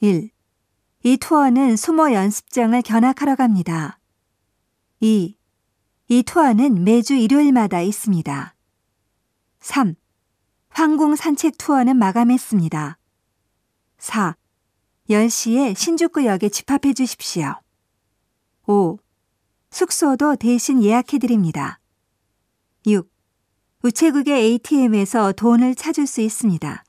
1. 이 투어는 수모 연습장을 견학하러 갑니다. 2. 이 투어는 매주 일요일마다 있습니다. 3. 황궁 산책 투어는 마감했습니다. 4. 10시에 신주쿠역에 집합해 주십시오. 5. 숙소도 대신 예약해 드립니다. 6. 우체국의 ATM에서 돈을 찾을 수 있습니다.